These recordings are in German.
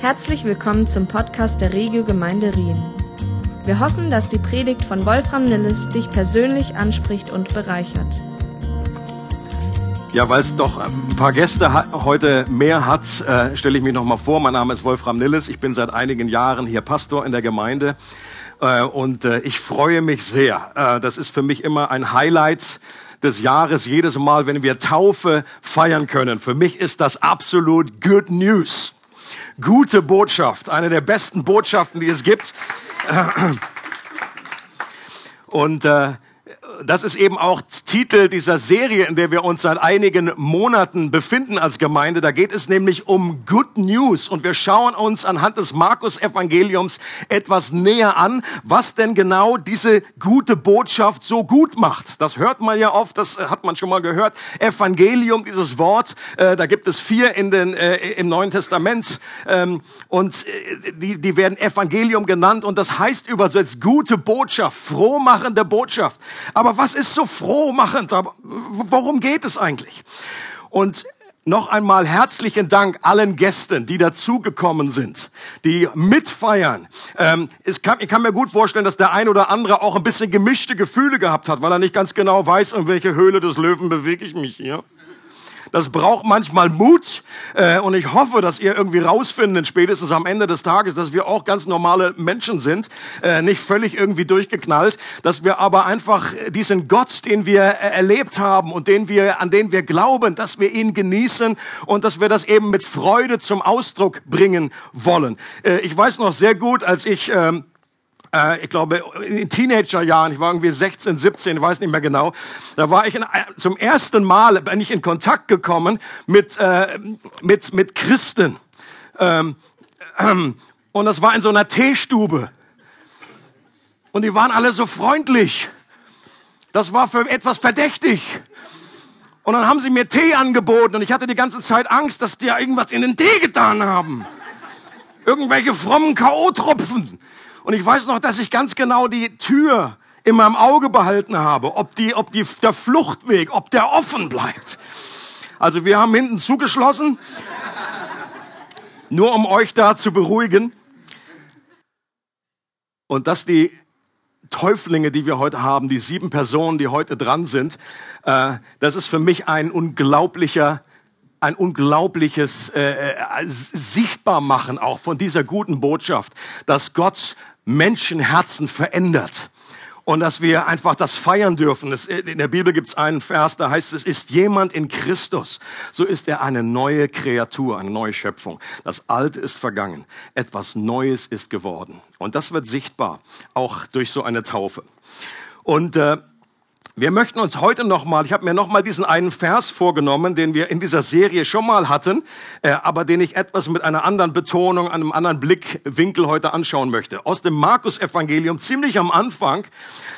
Herzlich willkommen zum Podcast der Regio Gemeinde Rien. Wir hoffen, dass die Predigt von Wolfram Nilles dich persönlich anspricht und bereichert. Ja, weil es doch ein paar Gäste heute mehr hat, äh, stelle ich mich noch mal vor. Mein Name ist Wolfram Nilles. Ich bin seit einigen Jahren hier Pastor in der Gemeinde äh, und äh, ich freue mich sehr. Äh, das ist für mich immer ein Highlight des Jahres, jedes Mal, wenn wir Taufe feiern können. Für mich ist das absolut Good News gute Botschaft, eine der besten Botschaften, die es gibt. Und äh, das ist eben auch Titel dieser Serie, in der wir uns seit einigen Monaten befinden als Gemeinde. Da geht es nämlich um Good News und wir schauen uns anhand des Markus-Evangeliums etwas näher an, was denn genau diese gute Botschaft so gut macht. Das hört man ja oft, das hat man schon mal gehört. Evangelium, dieses Wort, äh, da gibt es vier in den, äh, im Neuen Testament ähm, und äh, die, die werden Evangelium genannt und das heißt übersetzt gute Botschaft, frohmachende Botschaft. Aber was ist so frohmachend? Worum geht es eigentlich? Und noch einmal herzlichen Dank allen Gästen, die dazugekommen sind, die mitfeiern. Ähm, kann, ich kann mir gut vorstellen, dass der ein oder andere auch ein bisschen gemischte Gefühle gehabt hat, weil er nicht ganz genau weiß, in welche Höhle des Löwen bewege ich mich hier. Das braucht manchmal Mut. Äh, und ich hoffe, dass ihr irgendwie rausfindet, spätestens am Ende des Tages, dass wir auch ganz normale Menschen sind, äh, nicht völlig irgendwie durchgeknallt, dass wir aber einfach diesen Gott, den wir erlebt haben und den wir, an den wir glauben, dass wir ihn genießen und dass wir das eben mit Freude zum Ausdruck bringen wollen. Äh, ich weiß noch sehr gut, als ich ähm, äh, ich glaube, in Teenagerjahren, ich war irgendwie 16, 17, ich weiß nicht mehr genau, da war ich in, zum ersten Mal, bin ich in Kontakt gekommen mit, äh, mit, mit Christen. Ähm, ähm, und das war in so einer Teestube. Und die waren alle so freundlich. Das war für etwas verdächtig. Und dann haben sie mir Tee angeboten und ich hatte die ganze Zeit Angst, dass die ja irgendwas in den Tee getan haben. Irgendwelche frommen K.O.-Tropfen. Und ich weiß noch, dass ich ganz genau die Tür in meinem Auge behalten habe, ob, die, ob die, der Fluchtweg, ob der offen bleibt. Also wir haben hinten zugeschlossen, nur um euch da zu beruhigen. Und dass die Täuflinge, die wir heute haben, die sieben Personen, die heute dran sind, äh, das ist für mich ein unglaublicher ein unglaubliches äh, äh, Sichtbarmachen auch von dieser guten Botschaft, dass Gott Menschenherzen verändert und dass wir einfach das feiern dürfen. in der Bibel gibt es einen Vers, da heißt es, ist jemand in Christus, so ist er eine neue Kreatur, eine neue Schöpfung. Das Alte ist vergangen, etwas Neues ist geworden. Und das wird sichtbar, auch durch so eine Taufe. Und äh, wir möchten uns heute nochmal, ich habe mir nochmal diesen einen Vers vorgenommen, den wir in dieser Serie schon mal hatten, äh, aber den ich etwas mit einer anderen Betonung, einem anderen Blickwinkel heute anschauen möchte. Aus dem Markus-Evangelium, ziemlich am Anfang,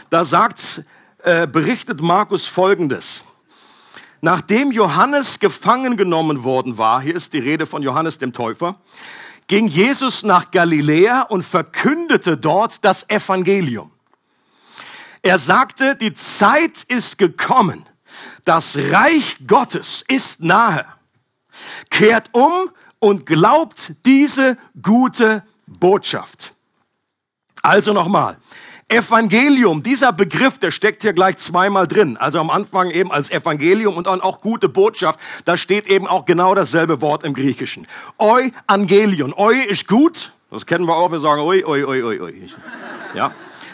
da sagt, äh, berichtet Markus Folgendes. Nachdem Johannes gefangen genommen worden war, hier ist die Rede von Johannes dem Täufer, ging Jesus nach Galiläa und verkündete dort das Evangelium. Er sagte, die Zeit ist gekommen. Das Reich Gottes ist nahe. Kehrt um und glaubt diese gute Botschaft. Also nochmal. Evangelium, dieser Begriff, der steckt hier gleich zweimal drin. Also am Anfang eben als Evangelium und dann auch gute Botschaft. Da steht eben auch genau dasselbe Wort im Griechischen. Euangelion. Eu ist gut. Das kennen wir auch. Wir sagen oi, oi, oi, oi, oi. Ja.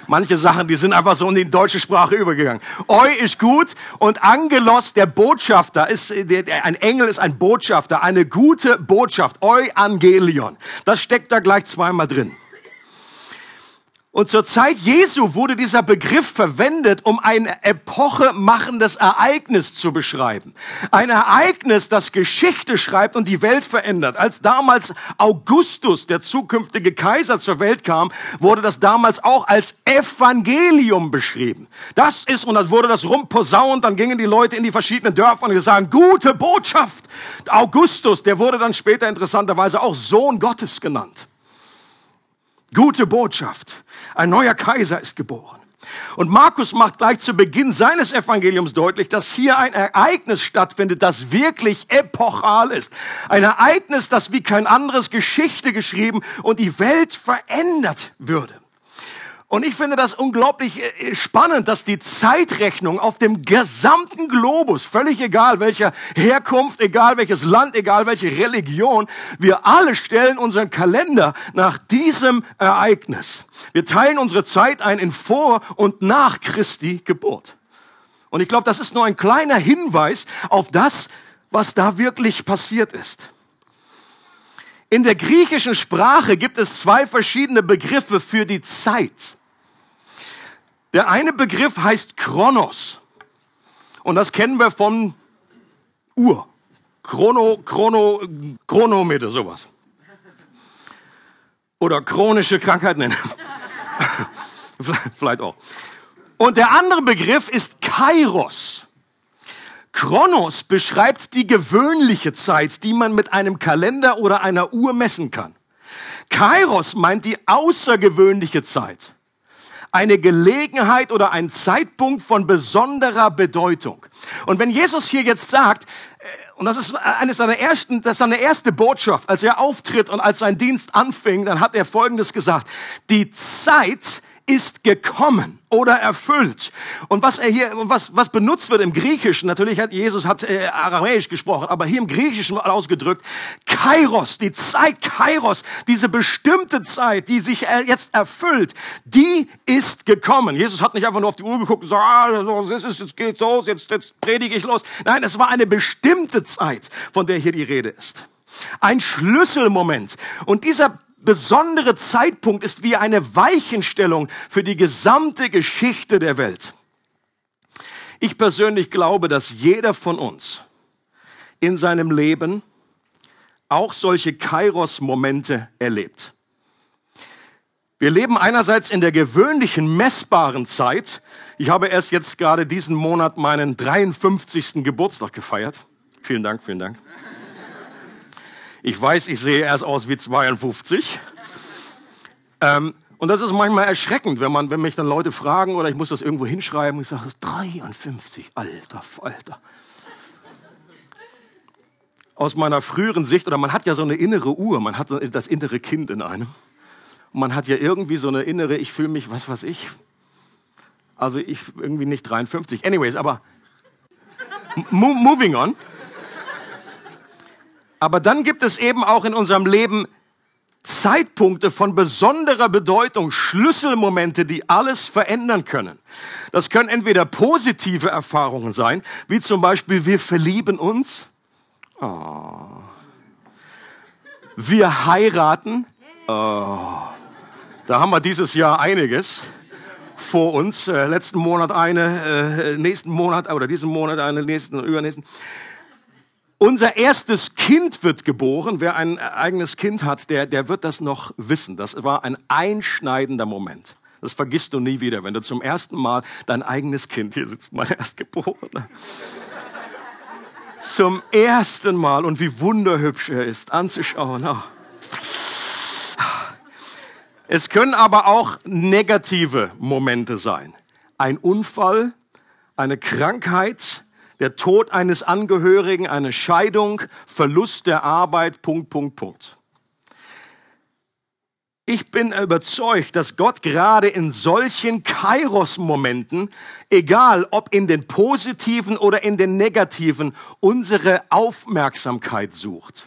Manche Sachen, die sind einfach so in die deutsche Sprache übergegangen. Eu ist gut und Angelos, der Botschafter, ist, der, ein Engel ist ein Botschafter, eine gute Botschaft. Euangelion. Das steckt da gleich zweimal drin. Und zur Zeit Jesu wurde dieser Begriff verwendet, um ein epochemachendes Ereignis zu beschreiben. Ein Ereignis, das Geschichte schreibt und die Welt verändert. Als damals Augustus, der zukünftige Kaiser, zur Welt kam, wurde das damals auch als Evangelium beschrieben. Das ist, und dann wurde das rumposaunt, dann gingen die Leute in die verschiedenen Dörfer und gesagt, gute Botschaft. Augustus, der wurde dann später interessanterweise auch Sohn Gottes genannt. Gute Botschaft. Ein neuer Kaiser ist geboren. Und Markus macht gleich zu Beginn seines Evangeliums deutlich, dass hier ein Ereignis stattfindet, das wirklich epochal ist. Ein Ereignis, das wie kein anderes Geschichte geschrieben und die Welt verändert würde. Und ich finde das unglaublich äh, spannend, dass die Zeitrechnung auf dem gesamten Globus, völlig egal welcher Herkunft, egal welches Land, egal welche Religion, wir alle stellen unseren Kalender nach diesem Ereignis. Wir teilen unsere Zeit ein in vor und nach Christi Geburt. Und ich glaube, das ist nur ein kleiner Hinweis auf das, was da wirklich passiert ist. In der griechischen Sprache gibt es zwei verschiedene Begriffe für die Zeit. Der eine Begriff heißt Chronos. Und das kennen wir von Uhr. Chrono, Chrono, Chronometer, sowas. Oder chronische Krankheiten nennen. Vielleicht auch. Und der andere Begriff ist Kairos. Chronos beschreibt die gewöhnliche Zeit, die man mit einem Kalender oder einer Uhr messen kann. Kairos meint die außergewöhnliche Zeit. Eine Gelegenheit oder ein Zeitpunkt von besonderer Bedeutung. Und wenn Jesus hier jetzt sagt, äh, und das ist eines seiner ersten, das ist seine erste Botschaft, als er auftritt und als sein Dienst anfing, dann hat er Folgendes gesagt. Die Zeit ist gekommen oder erfüllt. Und was er hier, was, was benutzt wird im Griechischen, natürlich hat Jesus hat äh, Aramäisch gesprochen, aber hier im Griechischen ausgedrückt, Kairos, die Zeit Kairos, diese bestimmte Zeit, die sich äh, jetzt erfüllt, die ist gekommen. Jesus hat nicht einfach nur auf die Uhr geguckt und gesagt, ah, das ist, jetzt geht's los, jetzt, jetzt predige ich los. Nein, es war eine bestimmte Zeit, von der hier die Rede ist. Ein Schlüsselmoment. Und dieser besondere Zeitpunkt ist wie eine Weichenstellung für die gesamte Geschichte der Welt. Ich persönlich glaube, dass jeder von uns in seinem Leben auch solche Kairos-Momente erlebt. Wir leben einerseits in der gewöhnlichen messbaren Zeit. Ich habe erst jetzt gerade diesen Monat meinen 53. Geburtstag gefeiert. Vielen Dank, vielen Dank. Ich weiß, ich sehe erst aus wie 52. Ähm, und das ist manchmal erschreckend, wenn, man, wenn mich dann Leute fragen oder ich muss das irgendwo hinschreiben. Ich sage, 53, alter Falter. Aus meiner früheren Sicht, oder man hat ja so eine innere Uhr, man hat das innere Kind in einem. Und man hat ja irgendwie so eine innere, ich fühle mich, was weiß ich. Also ich irgendwie nicht 53. Anyways, aber moving on. Aber dann gibt es eben auch in unserem Leben Zeitpunkte von besonderer Bedeutung, Schlüsselmomente, die alles verändern können. Das können entweder positive Erfahrungen sein, wie zum Beispiel wir verlieben uns. Oh. Wir heiraten. Oh. Da haben wir dieses Jahr einiges vor uns. Äh, letzten Monat eine, äh, nächsten Monat oder diesen Monat eine, nächsten, übernächsten. Unser erstes Kind wird geboren. Wer ein eigenes Kind hat, der, der wird das noch wissen. Das war ein einschneidender Moment. Das vergisst du nie wieder, wenn du zum ersten Mal dein eigenes Kind, hier sitzt mein Erstgeborener, zum ersten Mal und wie wunderhübsch er ist anzuschauen. Oh. Es können aber auch negative Momente sein. Ein Unfall, eine Krankheit, der Tod eines Angehörigen, eine Scheidung, Verlust der Arbeit, Punkt, Punkt, Punkt. Ich bin überzeugt, dass Gott gerade in solchen Kairos-Momenten, egal ob in den positiven oder in den negativen, unsere Aufmerksamkeit sucht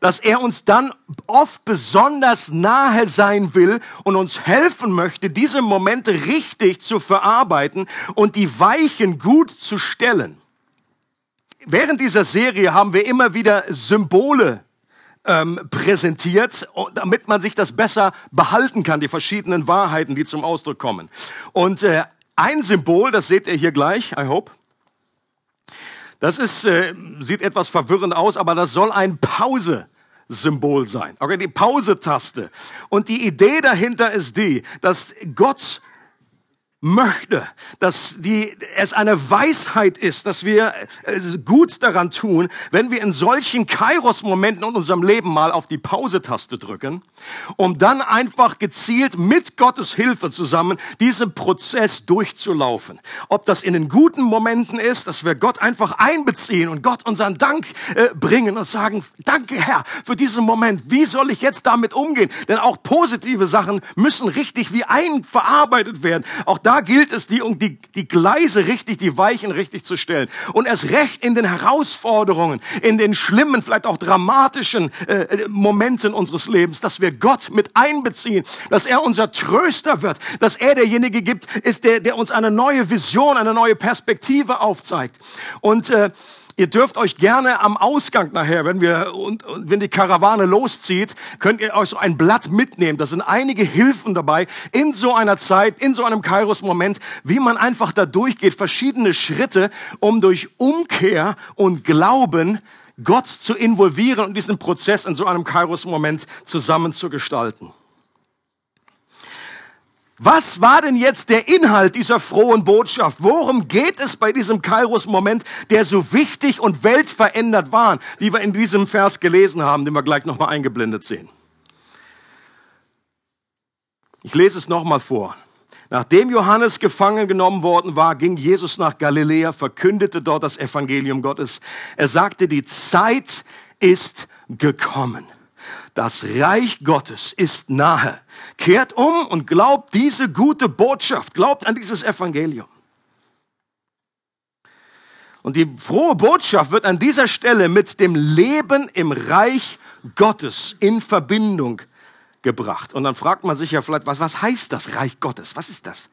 dass er uns dann oft besonders nahe sein will und uns helfen möchte, diese Momente richtig zu verarbeiten und die Weichen gut zu stellen. Während dieser Serie haben wir immer wieder Symbole ähm, präsentiert, damit man sich das besser behalten kann, die verschiedenen Wahrheiten, die zum Ausdruck kommen. Und äh, ein Symbol, das seht ihr hier gleich, I hope, das ist, äh, sieht etwas verwirrend aus, aber das soll ein Pause-Symbol sein. Okay, die Pause-Taste. Und die Idee dahinter ist die, dass Gott möchte, dass die, es eine Weisheit ist, dass wir äh, gut daran tun, wenn wir in solchen Kairos-Momenten in unserem Leben mal auf die Pause-Taste drücken, um dann einfach gezielt mit Gottes Hilfe zusammen diesen Prozess durchzulaufen. Ob das in den guten Momenten ist, dass wir Gott einfach einbeziehen und Gott unseren Dank äh, bringen und sagen, danke Herr für diesen Moment. Wie soll ich jetzt damit umgehen? Denn auch positive Sachen müssen richtig wie einverarbeitet werden. Auch da gilt es, die, die, die Gleise richtig, die Weichen richtig zu stellen. Und erst recht in den Herausforderungen, in den schlimmen, vielleicht auch dramatischen äh, Momenten unseres Lebens, dass wir Gott mit einbeziehen, dass er unser Tröster wird, dass er derjenige gibt, ist der, der uns eine neue Vision, eine neue Perspektive aufzeigt. Und äh, Ihr dürft euch gerne am Ausgang nachher, wenn wir und, und wenn die Karawane loszieht, könnt ihr euch so ein Blatt mitnehmen. Da sind einige Hilfen dabei in so einer Zeit, in so einem Kairos-Moment, wie man einfach da durchgeht, verschiedene Schritte, um durch Umkehr und Glauben Gott zu involvieren und diesen Prozess in so einem Kairos-Moment zusammen zu gestalten. Was war denn jetzt der Inhalt dieser frohen Botschaft? Worum geht es bei diesem Kairos-Moment, der so wichtig und weltverändert war, wie wir in diesem Vers gelesen haben, den wir gleich nochmal eingeblendet sehen? Ich lese es nochmal vor. Nachdem Johannes gefangen genommen worden war, ging Jesus nach Galiläa, verkündete dort das Evangelium Gottes. Er sagte, die Zeit ist gekommen. Das Reich Gottes ist nahe. Kehrt um und glaubt diese gute Botschaft, glaubt an dieses Evangelium. Und die frohe Botschaft wird an dieser Stelle mit dem Leben im Reich Gottes in Verbindung gebracht. Und dann fragt man sich ja vielleicht, was, was heißt das Reich Gottes? Was ist das?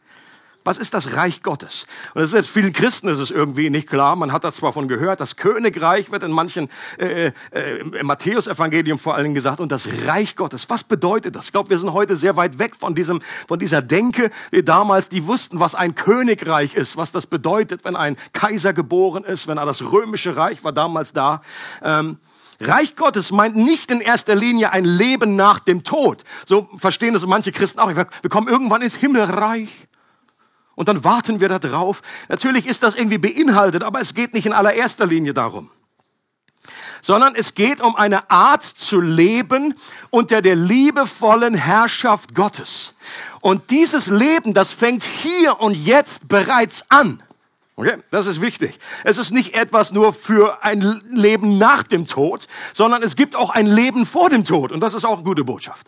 Was ist das Reich Gottes? Und das ist, vielen Christen ist es irgendwie nicht klar. Man hat das zwar von gehört. Das Königreich wird in manchen, äh, äh, im Matthäus-Evangelium vor allen Dingen gesagt. Und das Reich Gottes. Was bedeutet das? Ich glaube, wir sind heute sehr weit weg von diesem, von dieser Denke. wie damals, die wussten, was ein Königreich ist, was das bedeutet, wenn ein Kaiser geboren ist, wenn das römische Reich war damals da. Ähm, Reich Gottes meint nicht in erster Linie ein Leben nach dem Tod. So verstehen das manche Christen auch. Wir kommen irgendwann ins Himmelreich. Und dann warten wir da drauf. Natürlich ist das irgendwie beinhaltet, aber es geht nicht in allererster Linie darum. Sondern es geht um eine Art zu leben unter der liebevollen Herrschaft Gottes. Und dieses Leben, das fängt hier und jetzt bereits an. Okay, das ist wichtig. Es ist nicht etwas nur für ein Leben nach dem Tod, sondern es gibt auch ein Leben vor dem Tod. Und das ist auch eine gute Botschaft.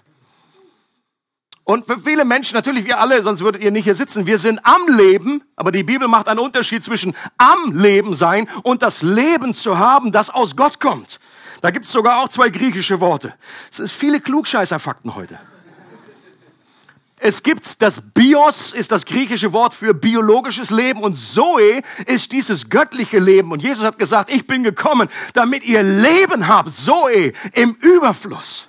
Und für viele Menschen, natürlich wir alle, sonst würdet ihr nicht hier sitzen, wir sind am Leben, aber die Bibel macht einen Unterschied zwischen am Leben sein und das Leben zu haben, das aus Gott kommt. Da gibt es sogar auch zwei griechische Worte. Es ist viele Klugscheißerfakten heute. Es gibt das Bios, ist das griechische Wort für biologisches Leben und Zoe ist dieses göttliche Leben. Und Jesus hat gesagt, ich bin gekommen, damit ihr Leben habt, Zoe im Überfluss.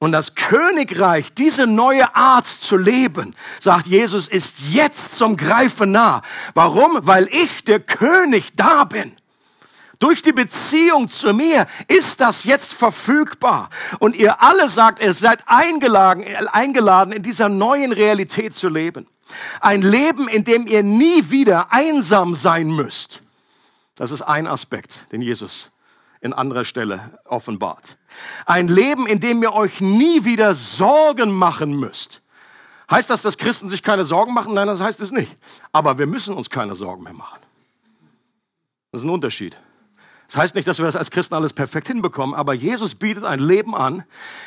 Und das Königreich, diese neue Art zu leben, sagt Jesus, ist jetzt zum Greifen nah. Warum? Weil ich, der König, da bin. Durch die Beziehung zu mir ist das jetzt verfügbar. Und ihr alle sagt, ihr seid eingeladen, eingeladen, in dieser neuen Realität zu leben. Ein Leben, in dem ihr nie wieder einsam sein müsst. Das ist ein Aspekt, den Jesus in anderer Stelle offenbart. Ein Leben, in dem ihr euch nie wieder Sorgen machen müsst. Heißt das, dass Christen sich keine Sorgen machen? Nein, das heißt es nicht. Aber wir müssen uns keine Sorgen mehr machen. Das ist ein Unterschied. Das heißt nicht, dass wir das als Christen alles perfekt hinbekommen, aber Jesus bietet ein Leben an,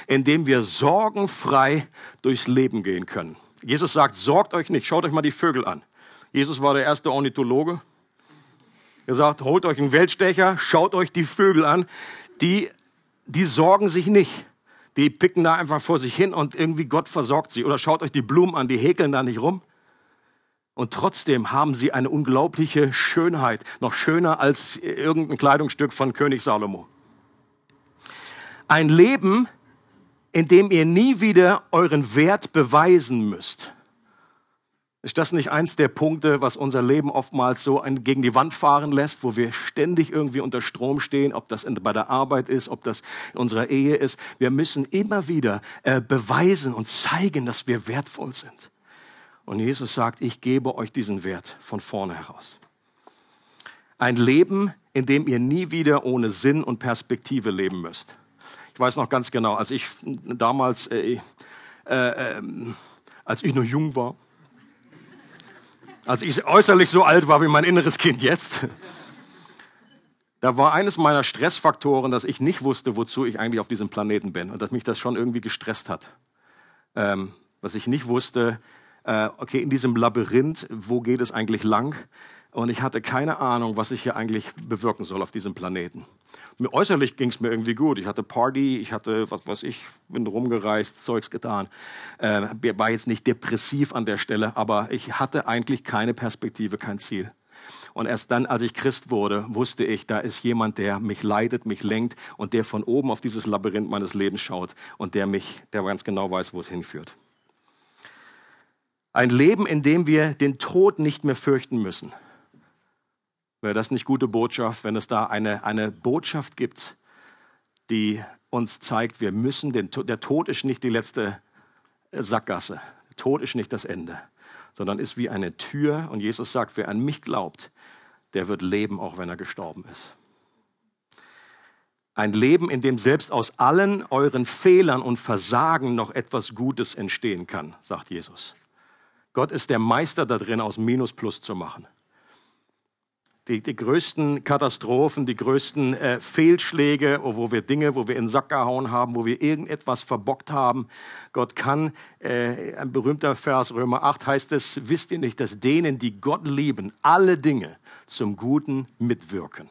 in dem wir sorgenfrei durchs Leben gehen können. Jesus sagt, sorgt euch nicht, schaut euch mal die Vögel an. Jesus war der erste Ornithologe. Er sagt, holt euch einen Weltstecher, schaut euch die Vögel an. Die die sorgen sich nicht. Die picken da einfach vor sich hin und irgendwie Gott versorgt sie. Oder schaut euch die Blumen an, die häkeln da nicht rum. Und trotzdem haben sie eine unglaubliche Schönheit, noch schöner als irgendein Kleidungsstück von König Salomo. Ein Leben, in dem ihr nie wieder euren Wert beweisen müsst. Ist das nicht eins der Punkte, was unser Leben oftmals so gegen die Wand fahren lässt, wo wir ständig irgendwie unter Strom stehen, ob das bei der Arbeit ist, ob das in unserer Ehe ist? Wir müssen immer wieder äh, beweisen und zeigen, dass wir wertvoll sind. Und Jesus sagt, ich gebe euch diesen Wert von vorne heraus. Ein Leben, in dem ihr nie wieder ohne Sinn und Perspektive leben müsst. Ich weiß noch ganz genau, als ich damals, äh, äh, äh, als ich noch jung war, als ich äußerlich so alt war wie mein inneres Kind jetzt, da war eines meiner Stressfaktoren, dass ich nicht wusste, wozu ich eigentlich auf diesem Planeten bin und dass mich das schon irgendwie gestresst hat. Ähm, dass ich nicht wusste, äh, okay, in diesem Labyrinth, wo geht es eigentlich lang? Und ich hatte keine Ahnung, was ich hier eigentlich bewirken soll auf diesem Planeten. Mir, äußerlich ging es mir irgendwie gut. Ich hatte Party, ich hatte, was weiß ich, bin rumgereist, Zeugs getan. Äh, war jetzt nicht depressiv an der Stelle, aber ich hatte eigentlich keine Perspektive, kein Ziel. Und erst dann, als ich Christ wurde, wusste ich, da ist jemand, der mich leitet, mich lenkt und der von oben auf dieses Labyrinth meines Lebens schaut und der mich, der ganz genau weiß, wo es hinführt. Ein Leben, in dem wir den Tod nicht mehr fürchten müssen. Wäre das nicht gute Botschaft, wenn es da eine, eine Botschaft gibt, die uns zeigt, wir müssen, den, der Tod ist nicht die letzte Sackgasse. Der Tod ist nicht das Ende, sondern ist wie eine Tür. Und Jesus sagt, wer an mich glaubt, der wird leben, auch wenn er gestorben ist. Ein Leben, in dem selbst aus allen euren Fehlern und Versagen noch etwas Gutes entstehen kann, sagt Jesus. Gott ist der Meister darin, aus Minus Plus zu machen die, die größten Katastrophen, die größten äh, Fehlschläge, wo wir Dinge, wo wir in den Sack gehauen haben, wo wir irgendetwas verbockt haben. Gott kann, äh, ein berühmter Vers, Römer 8 heißt es, wisst ihr nicht, dass denen, die Gott lieben, alle Dinge zum Guten mitwirken.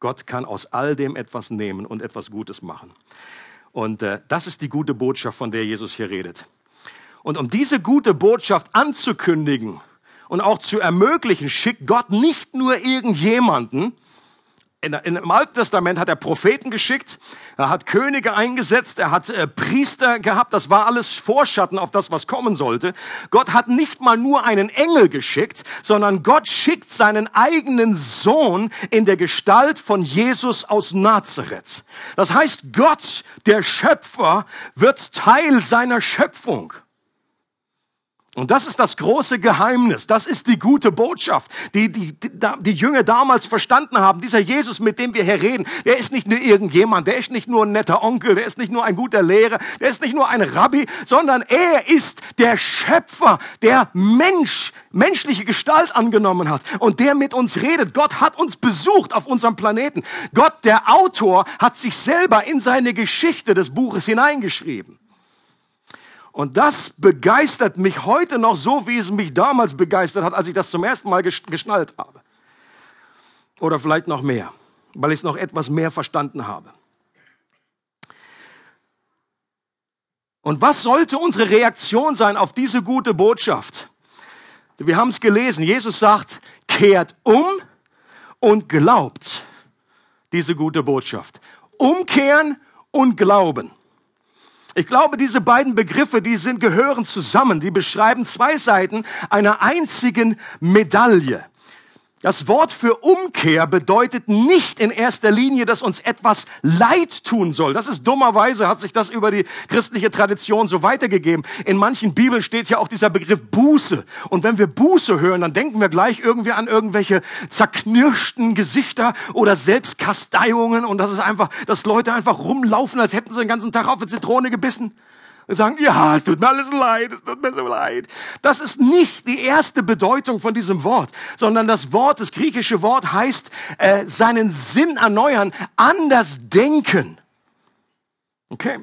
Gott kann aus all dem etwas nehmen und etwas Gutes machen. Und äh, das ist die gute Botschaft, von der Jesus hier redet. Und um diese gute Botschaft anzukündigen, und auch zu ermöglichen, schickt Gott nicht nur irgendjemanden. In, in, Im Alten Testament hat er Propheten geschickt, er hat Könige eingesetzt, er hat äh, Priester gehabt, das war alles Vorschatten auf das, was kommen sollte. Gott hat nicht mal nur einen Engel geschickt, sondern Gott schickt seinen eigenen Sohn in der Gestalt von Jesus aus Nazareth. Das heißt, Gott, der Schöpfer, wird Teil seiner Schöpfung. Und das ist das große Geheimnis. Das ist die gute Botschaft, die, die die die Jünger damals verstanden haben. Dieser Jesus, mit dem wir hier reden, der ist nicht nur irgendjemand, der ist nicht nur ein netter Onkel, der ist nicht nur ein guter Lehrer, der ist nicht nur ein Rabbi, sondern er ist der Schöpfer, der Mensch, menschliche Gestalt angenommen hat und der mit uns redet. Gott hat uns besucht auf unserem Planeten. Gott, der Autor, hat sich selber in seine Geschichte des Buches hineingeschrieben. Und das begeistert mich heute noch so, wie es mich damals begeistert hat, als ich das zum ersten Mal geschnallt habe. Oder vielleicht noch mehr, weil ich es noch etwas mehr verstanden habe. Und was sollte unsere Reaktion sein auf diese gute Botschaft? Wir haben es gelesen. Jesus sagt, kehrt um und glaubt diese gute Botschaft. Umkehren und glauben. Ich glaube, diese beiden Begriffe, die sind, gehören zusammen. Die beschreiben zwei Seiten einer einzigen Medaille. Das Wort für Umkehr bedeutet nicht in erster Linie, dass uns etwas leid tun soll. Das ist dummerweise, hat sich das über die christliche Tradition so weitergegeben. In manchen Bibeln steht ja auch dieser Begriff Buße. Und wenn wir Buße hören, dann denken wir gleich irgendwie an irgendwelche zerknirschten Gesichter oder Selbstkasteiungen und das ist einfach, dass Leute einfach rumlaufen, als hätten sie den ganzen Tag auf eine Zitrone gebissen sagen, ja, es tut mir alles leid, es tut mir so leid. Das ist nicht die erste Bedeutung von diesem Wort, sondern das Wort, das griechische Wort heißt, äh, seinen Sinn erneuern, anders denken. Okay.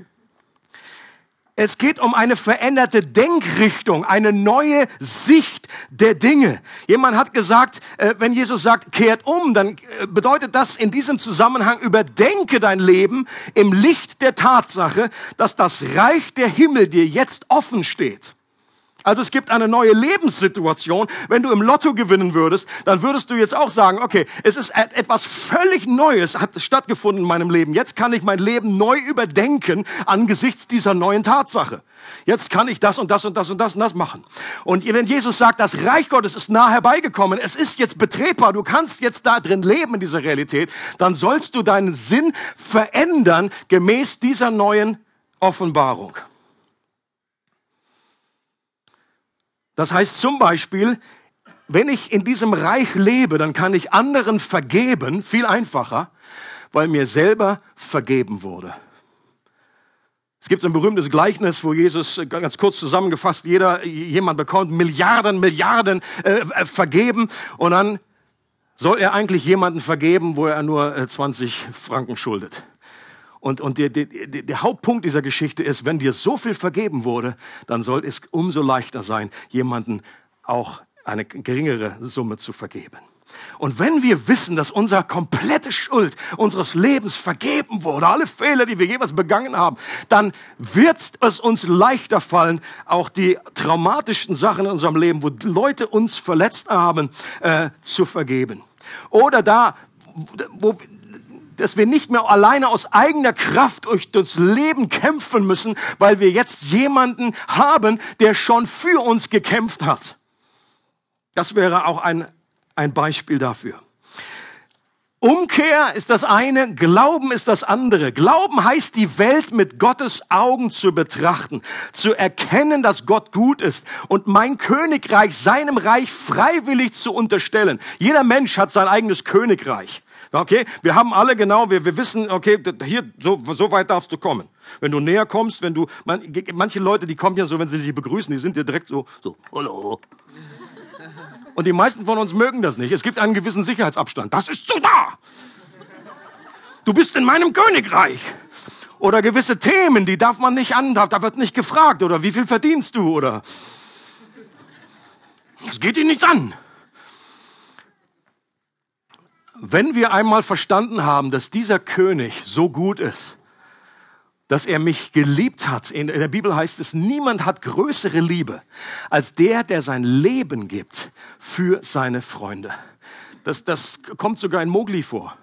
Es geht um eine veränderte Denkrichtung, eine neue Sicht der Dinge. Jemand hat gesagt, äh, wenn Jesus sagt, kehrt um, dann äh, bedeutet das in diesem Zusammenhang, überdenke dein Leben im Licht der Tatsache, dass das Reich der Himmel dir jetzt offen steht. Also es gibt eine neue Lebenssituation. Wenn du im Lotto gewinnen würdest, dann würdest du jetzt auch sagen, okay, es ist etwas völlig Neues hat stattgefunden in meinem Leben. Jetzt kann ich mein Leben neu überdenken angesichts dieser neuen Tatsache. Jetzt kann ich das und das und das und das und das machen. Und wenn Jesus sagt, das Reich Gottes ist nah herbeigekommen, es ist jetzt betretbar, du kannst jetzt da drin leben in dieser Realität, dann sollst du deinen Sinn verändern gemäß dieser neuen Offenbarung. Das heißt zum Beispiel, wenn ich in diesem Reich lebe, dann kann ich anderen vergeben, viel einfacher, weil mir selber vergeben wurde. Es gibt ein berühmtes Gleichnis, wo Jesus äh, ganz kurz zusammengefasst, jeder, jemand bekommt Milliarden, Milliarden äh, äh vergeben und dann soll er eigentlich jemanden vergeben, wo er nur 20 äh, Franken schuldet. Und, und der, der, der Hauptpunkt dieser Geschichte ist, wenn dir so viel vergeben wurde, dann soll es umso leichter sein, jemanden auch eine geringere Summe zu vergeben. Und wenn wir wissen, dass unsere komplette Schuld unseres Lebens vergeben wurde, alle Fehler, die wir jemals begangen haben, dann wird es uns leichter fallen, auch die traumatischen Sachen in unserem Leben, wo Leute uns verletzt haben, äh, zu vergeben. Oder da, wo, dass wir nicht mehr alleine aus eigener Kraft durch das Leben kämpfen müssen, weil wir jetzt jemanden haben, der schon für uns gekämpft hat. Das wäre auch ein ein Beispiel dafür. Umkehr ist das eine, Glauben ist das andere. Glauben heißt, die Welt mit Gottes Augen zu betrachten, zu erkennen, dass Gott gut ist und mein Königreich seinem Reich freiwillig zu unterstellen. Jeder Mensch hat sein eigenes Königreich. Okay, wir haben alle genau, wir, wir wissen, okay, hier, so, so weit darfst du kommen. Wenn du näher kommst, wenn du, man, manche Leute, die kommen ja so, wenn sie sich begrüßen, die sind dir direkt so, so, hallo, und die meisten von uns mögen das nicht. Es gibt einen gewissen Sicherheitsabstand. Das ist zu da. Du bist in meinem Königreich. Oder gewisse Themen, die darf man nicht an, da wird nicht gefragt. Oder wie viel verdienst du? Oder das geht ihn nichts an. Wenn wir einmal verstanden haben, dass dieser König so gut ist, dass er mich geliebt hat. In der Bibel heißt es, niemand hat größere Liebe als der, der sein Leben gibt für seine Freunde. Das, das kommt sogar in Mowgli vor.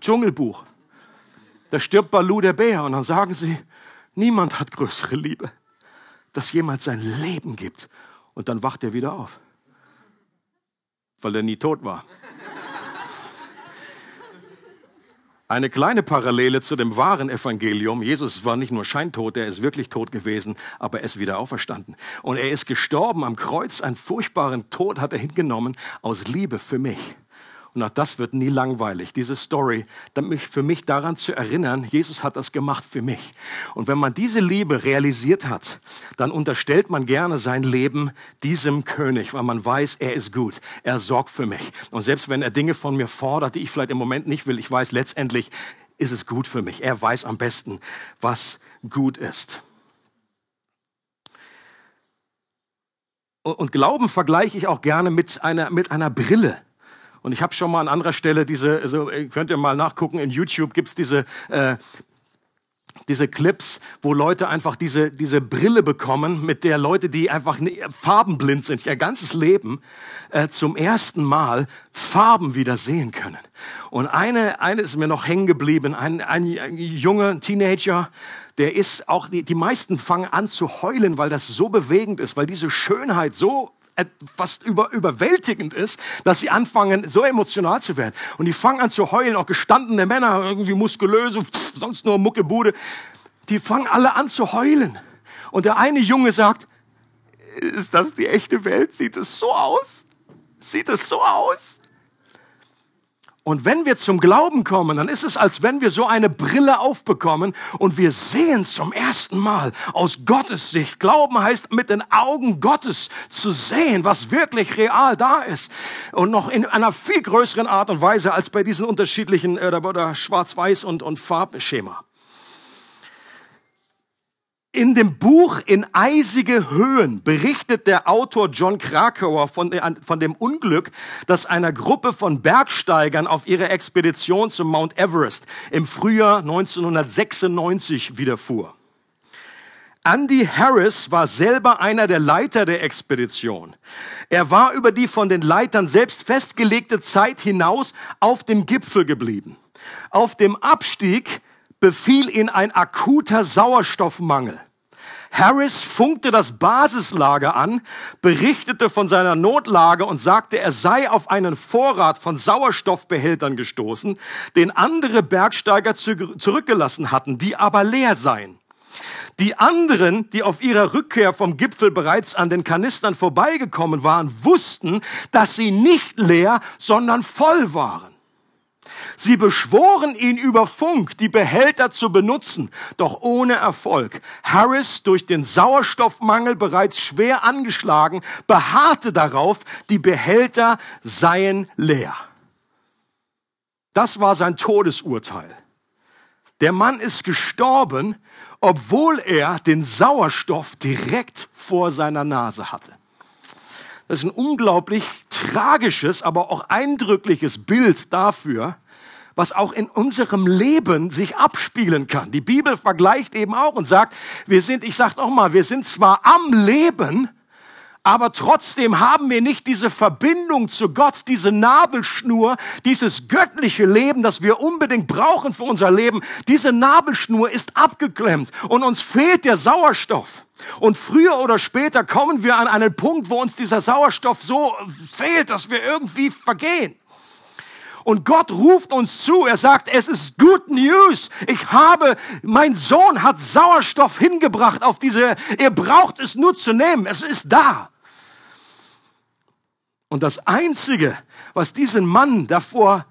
Dschungelbuch. Da stirbt Balu der Bär und dann sagen sie, niemand hat größere Liebe, dass jemand sein Leben gibt. Und dann wacht er wieder auf, weil er nie tot war. Eine kleine Parallele zu dem wahren Evangelium. Jesus war nicht nur scheintot, er ist wirklich tot gewesen, aber er ist wieder auferstanden. Und er ist gestorben am Kreuz. Einen furchtbaren Tod hat er hingenommen aus Liebe für mich. Und auch das wird nie langweilig. Diese Story, mich für mich daran zu erinnern, Jesus hat das gemacht für mich. Und wenn man diese Liebe realisiert hat, dann unterstellt man gerne sein Leben diesem König, weil man weiß, er ist gut. Er sorgt für mich. Und selbst wenn er Dinge von mir fordert, die ich vielleicht im Moment nicht will, ich weiß letztendlich, ist es gut für mich. Er weiß am besten, was gut ist. Und Glauben vergleiche ich auch gerne mit einer, mit einer Brille. Und ich habe schon mal an anderer Stelle diese, also könnt ihr mal nachgucken, in YouTube gibt's diese, äh, diese Clips, wo Leute einfach diese, diese Brille bekommen, mit der Leute, die einfach farbenblind sind, ihr ganzes Leben, äh, zum ersten Mal Farben wieder sehen können. Und eine, eine ist mir noch hängen geblieben, ein, ein, ein junger Teenager, der ist auch, die, die meisten fangen an zu heulen, weil das so bewegend ist, weil diese Schönheit so fast über, überwältigend ist, dass sie anfangen, so emotional zu werden. Und die fangen an zu heulen, auch gestandene Männer, irgendwie muskulöse, sonst nur Muckebude. Die fangen alle an zu heulen. Und der eine Junge sagt, ist das die echte Welt? Sieht es so aus? Sieht es so aus? Und wenn wir zum Glauben kommen, dann ist es, als wenn wir so eine Brille aufbekommen und wir sehen zum ersten Mal aus Gottes Sicht. Glauben heißt mit den Augen Gottes zu sehen, was wirklich real da ist. Und noch in einer viel größeren Art und Weise als bei diesen unterschiedlichen äh, Schwarz-Weiß und, und Farbschema. In dem Buch In eisige Höhen berichtet der Autor John Krakauer von, von, dem Unglück, das einer Gruppe von Bergsteigern auf ihrer Expedition zum Mount Everest im Frühjahr 1996 widerfuhr. Andy Harris war selber einer der Leiter der Expedition. Er war über die von den Leitern selbst festgelegte Zeit hinaus auf dem Gipfel geblieben. Auf dem Abstieg befiel ihn ein akuter Sauerstoffmangel. Harris funkte das Basislager an, berichtete von seiner Notlage und sagte, er sei auf einen Vorrat von Sauerstoffbehältern gestoßen, den andere Bergsteiger zurückgelassen hatten, die aber leer seien. Die anderen, die auf ihrer Rückkehr vom Gipfel bereits an den Kanistern vorbeigekommen waren, wussten, dass sie nicht leer, sondern voll waren. Sie beschworen ihn über Funk, die Behälter zu benutzen, doch ohne Erfolg. Harris, durch den Sauerstoffmangel bereits schwer angeschlagen, beharrte darauf, die Behälter seien leer. Das war sein Todesurteil. Der Mann ist gestorben, obwohl er den Sauerstoff direkt vor seiner Nase hatte. Das ist ein unglaublich tragisches, aber auch eindrückliches Bild dafür, was auch in unserem Leben sich abspielen kann. Die Bibel vergleicht eben auch und sagt, wir sind, ich sage nochmal, wir sind zwar am Leben, aber trotzdem haben wir nicht diese Verbindung zu Gott, diese Nabelschnur, dieses göttliche Leben, das wir unbedingt brauchen für unser Leben. Diese Nabelschnur ist abgeklemmt und uns fehlt der Sauerstoff. Und früher oder später kommen wir an einen Punkt, wo uns dieser Sauerstoff so fehlt, dass wir irgendwie vergehen. Und Gott ruft uns zu. Er sagt, es ist good news. Ich habe, mein Sohn hat Sauerstoff hingebracht auf diese, ihr braucht es nur zu nehmen. Es ist da. Und das Einzige, was diesen Mann davor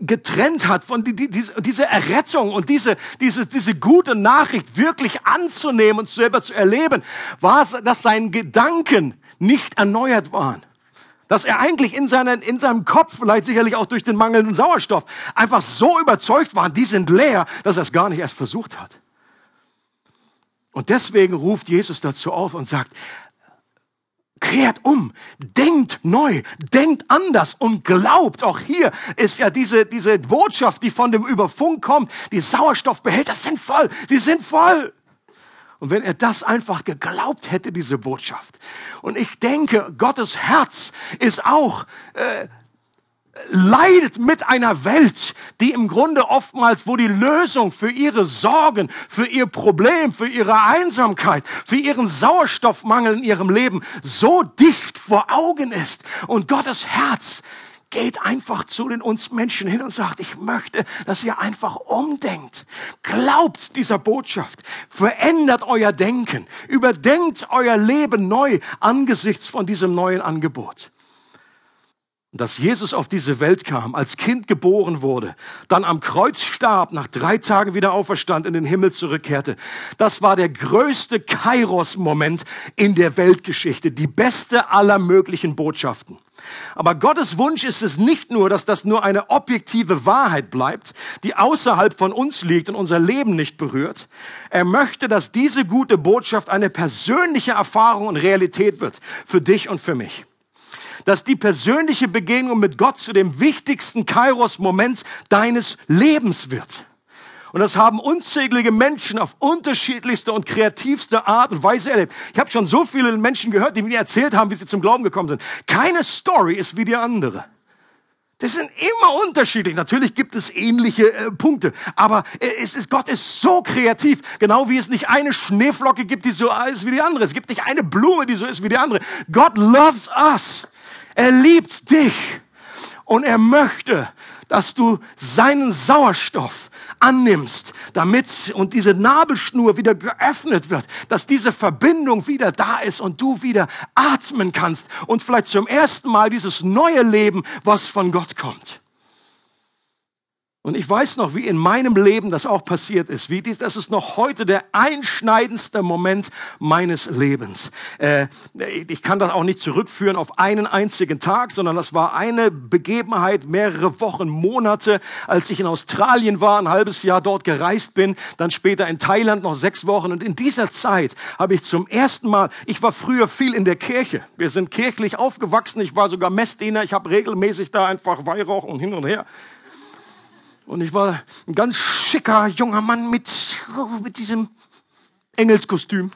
getrennt hat, von die, die, diese Errettung und diese, diese, diese gute Nachricht wirklich anzunehmen und selber zu erleben, war, dass seine Gedanken nicht erneuert waren. Dass er eigentlich in, seinen, in seinem Kopf, vielleicht sicherlich auch durch den mangelnden Sauerstoff, einfach so überzeugt war, die sind leer, dass er es gar nicht erst versucht hat. Und deswegen ruft Jesus dazu auf und sagt, kehrt um, denkt neu, denkt anders und glaubt. Auch hier ist ja diese, diese Botschaft, die von dem Überfunk kommt, die Sauerstoffbehälter sind voll, die sind voll. Und wenn er das einfach geglaubt hätte, diese Botschaft. Und ich denke, Gottes Herz ist auch äh, leidet mit einer Welt, die im Grunde oftmals, wo die Lösung für ihre Sorgen, für ihr Problem, für ihre Einsamkeit, für ihren Sauerstoffmangel in ihrem Leben so dicht vor Augen ist. Und Gottes Herz geht einfach zu den uns Menschen hin und sagt, ich möchte, dass ihr einfach umdenkt. Glaubt dieser Botschaft. Verändert euer Denken. Überdenkt euer Leben neu angesichts von diesem neuen Angebot dass Jesus auf diese Welt kam, als Kind geboren wurde, dann am Kreuz starb, nach drei Tagen wieder auferstand, in den Himmel zurückkehrte. Das war der größte Kairos-Moment in der Weltgeschichte, die beste aller möglichen Botschaften. Aber Gottes Wunsch ist es nicht nur, dass das nur eine objektive Wahrheit bleibt, die außerhalb von uns liegt und unser Leben nicht berührt. Er möchte, dass diese gute Botschaft eine persönliche Erfahrung und Realität wird, für dich und für mich dass die persönliche Begegnung mit Gott zu dem wichtigsten Kairos-Moment deines Lebens wird. Und das haben unzählige Menschen auf unterschiedlichste und kreativste Art und Weise erlebt. Ich habe schon so viele Menschen gehört, die mir erzählt haben, wie sie zum Glauben gekommen sind. Keine Story ist wie die andere. Das sind immer unterschiedlich. Natürlich gibt es ähnliche äh, Punkte, aber äh, es ist, Gott ist so kreativ, genau wie es nicht eine Schneeflocke gibt, die so ist wie die andere. Es gibt nicht eine Blume, die so ist wie die andere. God loves us. Er liebt dich und er möchte, dass du seinen Sauerstoff annimmst, damit und diese Nabelschnur wieder geöffnet wird, dass diese Verbindung wieder da ist und du wieder atmen kannst und vielleicht zum ersten Mal dieses neue Leben, was von Gott kommt. Und ich weiß noch, wie in meinem Leben das auch passiert ist. Wie dies, das ist noch heute der einschneidendste Moment meines Lebens. Äh, ich kann das auch nicht zurückführen auf einen einzigen Tag, sondern das war eine Begebenheit, mehrere Wochen, Monate, als ich in Australien war, ein halbes Jahr dort gereist bin, dann später in Thailand noch sechs Wochen. Und in dieser Zeit habe ich zum ersten Mal, ich war früher viel in der Kirche. Wir sind kirchlich aufgewachsen. Ich war sogar Messdiener. Ich habe regelmäßig da einfach Weihrauch und hin und her. Und ich war ein ganz schicker junger Mann mit, mit diesem Engelskostüm.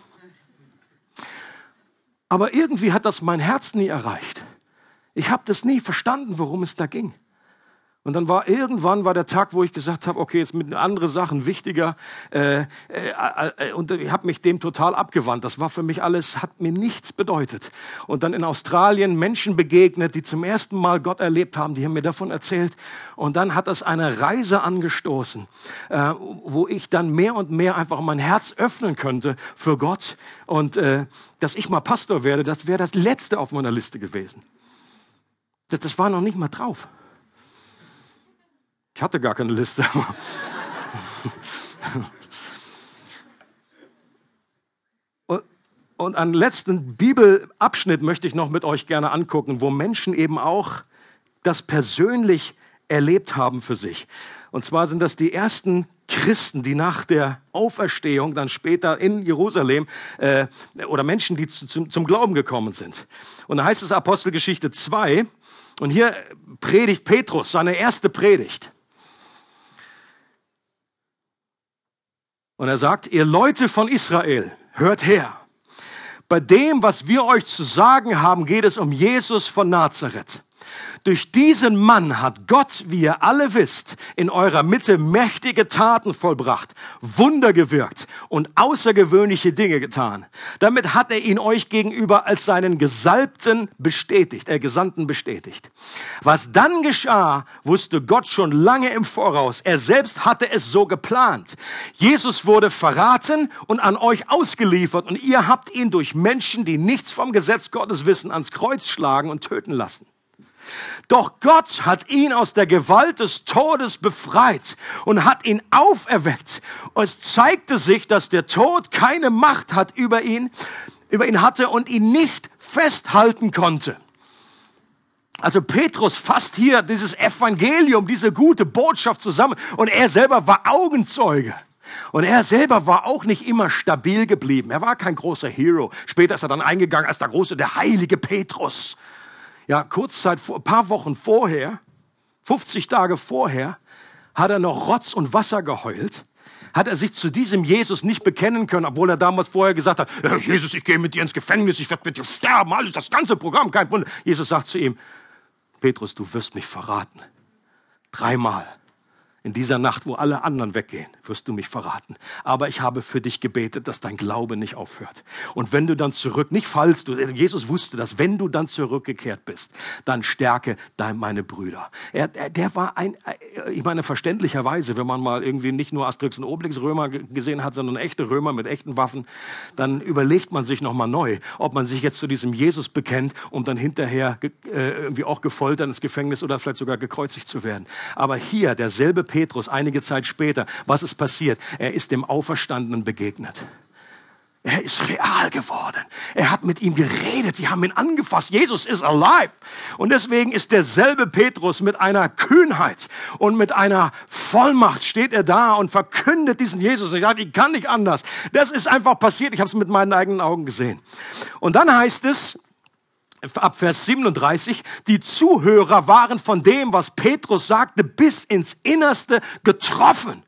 Aber irgendwie hat das mein Herz nie erreicht. Ich habe das nie verstanden, worum es da ging. Und dann war irgendwann war der Tag, wo ich gesagt habe, okay, jetzt mit anderen Sachen wichtiger. Äh, äh, äh, und ich habe mich dem total abgewandt. Das war für mich alles, hat mir nichts bedeutet. Und dann in Australien Menschen begegnet, die zum ersten Mal Gott erlebt haben, die haben mir davon erzählt. Und dann hat das eine Reise angestoßen, äh, wo ich dann mehr und mehr einfach mein Herz öffnen könnte für Gott. Und äh, dass ich mal Pastor werde, das wäre das Letzte auf meiner Liste gewesen. Das, das war noch nicht mal drauf. Ich hatte gar keine Liste. und, einen letzten Bibelabschnitt möchte ich noch mit euch gerne angucken, wo Menschen eben auch das persönlich erlebt haben für sich. Und zwar sind das die ersten Christen, die nach der Auferstehung dann später in Jerusalem äh, oder Menschen, die zu, zum, zum Glauben gekommen sind. Und da heißt es Apostelgeschichte 2 und hier predigt Petrus seine erste Predigt. Und er sagt, ihr Leute von Israel, hört her. Bei dem, was wir euch zu sagen haben, geht es um Jesus von Nazareth durch diesen Mann hat Gott, wie ihr alle wisst, in eurer Mitte mächtige Taten vollbracht, Wunder gewirkt und außergewöhnliche Dinge getan. Damit hat er ihn euch gegenüber als seinen Gesalbten bestätigt, äh, Gesandten bestätigt. Was dann geschah, wusste Gott schon lange im Voraus. Er selbst hatte es so geplant. Jesus wurde verraten und an euch ausgeliefert und ihr habt ihn durch Menschen, die nichts vom Gesetz Gottes wissen, ans Kreuz schlagen und töten lassen. Doch Gott hat ihn aus der Gewalt des Todes befreit und hat ihn auferweckt. Es zeigte sich, dass der Tod keine Macht hat über ihn, über ihn hatte und ihn nicht festhalten konnte. Also Petrus fasst hier dieses Evangelium, diese gute Botschaft zusammen und er selber war Augenzeuge. Und er selber war auch nicht immer stabil geblieben. Er war kein großer Hero. Später ist er dann eingegangen als der große, der heilige Petrus. Ja, kurzzeit, ein paar Wochen vorher, 50 Tage vorher, hat er noch Rotz und Wasser geheult. Hat er sich zu diesem Jesus nicht bekennen können, obwohl er damals vorher gesagt hat, Jesus, ich gehe mit dir ins Gefängnis, ich werde mit dir sterben, alles, das ganze Programm, kein Wunder. Jesus sagt zu ihm, Petrus, du wirst mich verraten. Dreimal. In dieser Nacht, wo alle anderen weggehen, wirst du mich verraten. Aber ich habe für dich gebetet, dass dein Glaube nicht aufhört. Und wenn du dann zurück, nicht falls du, Jesus wusste das, wenn du dann zurückgekehrt bist, dann stärke dein, meine Brüder. Er, der war ein, ich meine, verständlicherweise, wenn man mal irgendwie nicht nur Asterix und Obelix Römer gesehen hat, sondern echte Römer mit echten Waffen, dann überlegt man sich nochmal neu, ob man sich jetzt zu diesem Jesus bekennt, um dann hinterher äh, irgendwie auch gefoltert ins Gefängnis oder vielleicht sogar gekreuzigt zu werden. Aber hier derselbe Petrus einige Zeit später, was ist passiert? Er ist dem Auferstandenen begegnet. Er ist real geworden. Er hat mit ihm geredet. Die haben ihn angefasst. Jesus ist alive. Und deswegen ist derselbe Petrus mit einer Kühnheit und mit einer Vollmacht steht er da und verkündet diesen Jesus. Ich sage, ich kann nicht anders. Das ist einfach passiert. Ich habe es mit meinen eigenen Augen gesehen. Und dann heißt es, ab Vers 37, die Zuhörer waren von dem, was Petrus sagte, bis ins Innerste getroffen.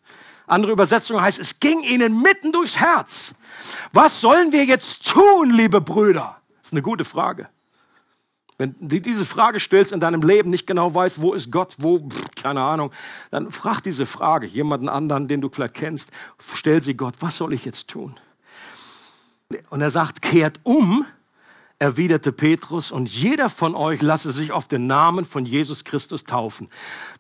Andere Übersetzung heißt, es ging ihnen mitten durchs Herz. Was sollen wir jetzt tun, liebe Brüder? Das ist eine gute Frage. Wenn du diese Frage stellst in deinem Leben, nicht genau weißt, wo ist Gott, wo, keine Ahnung, dann frag diese Frage jemanden anderen, den du vielleicht kennst, stell sie Gott, was soll ich jetzt tun? Und er sagt, kehrt um erwiderte Petrus, und jeder von euch lasse sich auf den Namen von Jesus Christus taufen.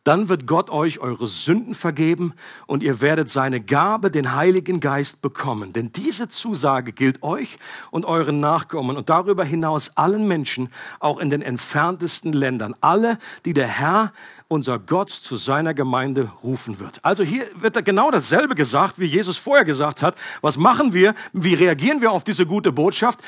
Dann wird Gott euch eure Sünden vergeben und ihr werdet seine Gabe, den Heiligen Geist, bekommen. Denn diese Zusage gilt euch und euren Nachkommen und darüber hinaus allen Menschen, auch in den entferntesten Ländern. Alle, die der Herr unser Gott zu seiner Gemeinde rufen wird. Also hier wird genau dasselbe gesagt, wie Jesus vorher gesagt hat. Was machen wir? Wie reagieren wir auf diese gute Botschaft?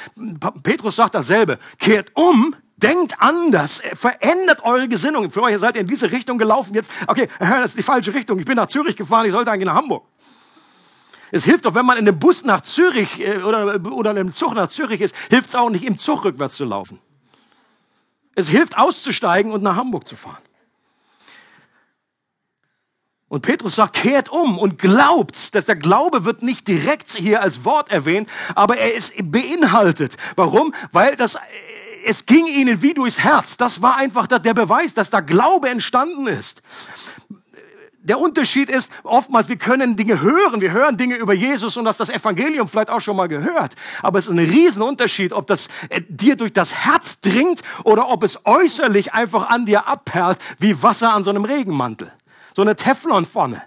Petrus sagt dasselbe. Kehrt um, denkt anders, verändert eure Gesinnung. Für euch seid ihr in diese Richtung gelaufen. Jetzt, okay, das ist die falsche Richtung. Ich bin nach Zürich gefahren, ich sollte eigentlich nach Hamburg. Es hilft doch, wenn man in dem Bus nach Zürich äh, oder, oder im Zug nach Zürich ist, hilft es auch nicht, im Zug rückwärts zu laufen. Es hilft auszusteigen und nach Hamburg zu fahren. Und Petrus sagt, kehrt um und glaubt, dass der Glaube wird nicht direkt hier als Wort erwähnt, aber er ist beinhaltet. Warum? Weil das es ging ihnen wie durchs Herz. Das war einfach der Beweis, dass da Glaube entstanden ist der Unterschied ist oftmals, wir können Dinge hören, wir hören Dinge über Jesus und das das Evangelium vielleicht auch schon mal gehört. Aber es ist ein Riesenunterschied, ob das äh, dir durch das Herz dringt oder ob es äußerlich einfach an dir abperlt wie Wasser an so einem Regenmantel. So eine Teflonpfanne.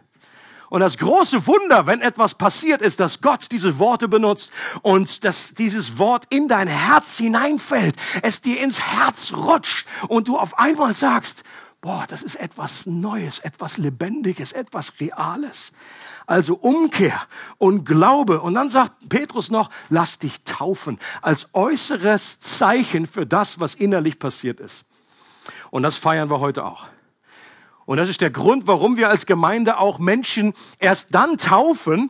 Und das große Wunder, wenn etwas passiert ist, dass Gott diese Worte benutzt und dass dieses Wort in dein Herz hineinfällt, es dir ins Herz rutscht und du auf einmal sagst, boah, das ist etwas Neues, etwas Lebendiges, etwas Reales. Also Umkehr und Glaube. Und dann sagt Petrus noch, lass dich taufen als äußeres Zeichen für das, was innerlich passiert ist. Und das feiern wir heute auch. Und das ist der Grund, warum wir als Gemeinde auch Menschen erst dann taufen,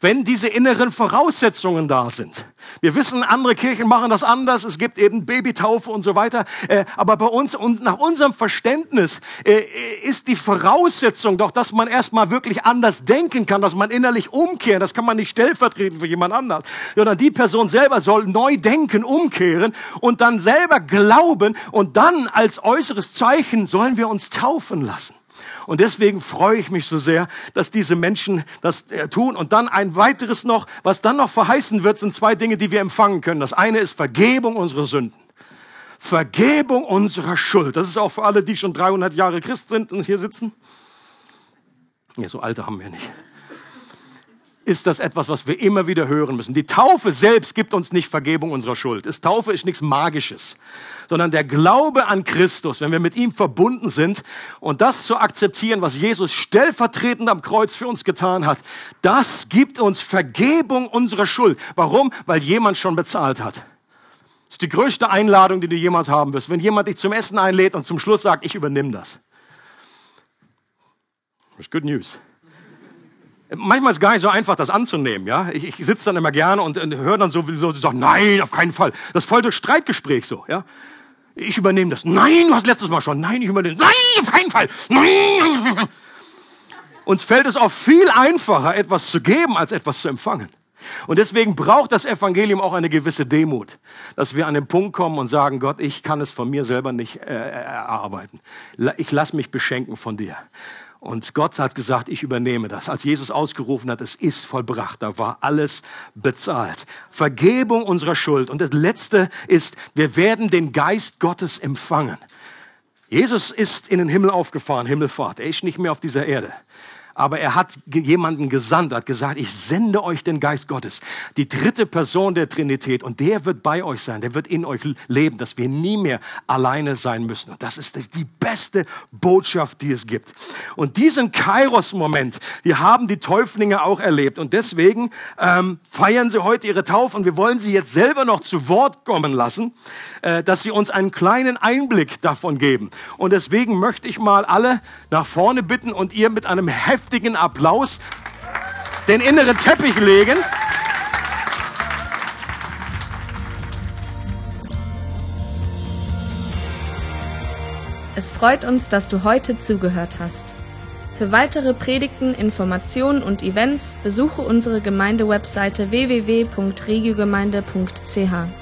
wenn diese inneren Voraussetzungen da sind. Wir wissen, andere Kirchen machen das anders. Es gibt eben Babytaufe und so weiter. Äh, aber bei uns, nach unserem Verständnis, äh, ist die Voraussetzung doch, dass man erstmal wirklich anders denken kann, dass man innerlich umkehrt. Das kann man nicht stellvertreten für jemand anders, sondern die Person selber soll neu denken, umkehren und dann selber glauben und dann als äußeres Zeichen sollen wir uns taufen lassen. Und deswegen freue ich mich so sehr, dass diese Menschen das äh, tun. Und dann ein weiteres noch, was dann noch verheißen wird, sind zwei Dinge, die wir empfangen können. Das eine ist Vergebung unserer Sünden. Vergebung unserer Schuld. Das ist auch für alle, die schon 300 Jahre Christ sind und hier sitzen. Ja, so alte haben wir nicht ist das etwas, was wir immer wieder hören müssen. Die Taufe selbst gibt uns nicht Vergebung unserer Schuld. Das Taufe ist nichts Magisches, sondern der Glaube an Christus, wenn wir mit ihm verbunden sind und das zu akzeptieren, was Jesus stellvertretend am Kreuz für uns getan hat, das gibt uns Vergebung unserer Schuld. Warum? Weil jemand schon bezahlt hat. Das ist die größte Einladung, die du jemals haben wirst. Wenn jemand dich zum Essen einlädt und zum Schluss sagt, ich übernehme das. Das ist good news. Manchmal ist es gar nicht so einfach, das anzunehmen. Ja? Ich, ich sitze dann immer gerne und, und höre dann so, so sagen, nein, auf keinen Fall. Das folgt durch Streitgespräch so. Ja? Ich übernehme das. Nein, du hast letztes Mal schon. Nein, ich übernehme. Nein, auf keinen Fall. Nein. Uns fällt es auch viel einfacher, etwas zu geben, als etwas zu empfangen. Und deswegen braucht das Evangelium auch eine gewisse Demut, dass wir an den Punkt kommen und sagen, Gott, ich kann es von mir selber nicht äh, erarbeiten. Ich lass mich beschenken von dir. Und Gott hat gesagt, ich übernehme das. Als Jesus ausgerufen hat, es ist vollbracht, da war alles bezahlt. Vergebung unserer Schuld. Und das Letzte ist, wir werden den Geist Gottes empfangen. Jesus ist in den Himmel aufgefahren, Himmelfahrt. Er ist nicht mehr auf dieser Erde aber er hat jemanden gesandt, hat gesagt, ich sende euch den Geist Gottes, die dritte Person der Trinität und der wird bei euch sein, der wird in euch leben, dass wir nie mehr alleine sein müssen. Und das ist die beste Botschaft, die es gibt. Und diesen Kairos-Moment, die haben die Täuflinge auch erlebt und deswegen ähm, feiern sie heute ihre Taufe und wir wollen sie jetzt selber noch zu Wort kommen lassen, äh, dass sie uns einen kleinen Einblick davon geben. Und deswegen möchte ich mal alle nach vorne bitten und ihr mit einem heftigen kräftigen Applaus den inneren Teppich legen. Es freut uns, dass du heute zugehört hast. Für weitere Predigten, Informationen und Events besuche unsere Gemeindewebseite www.regiogemeinde.ch.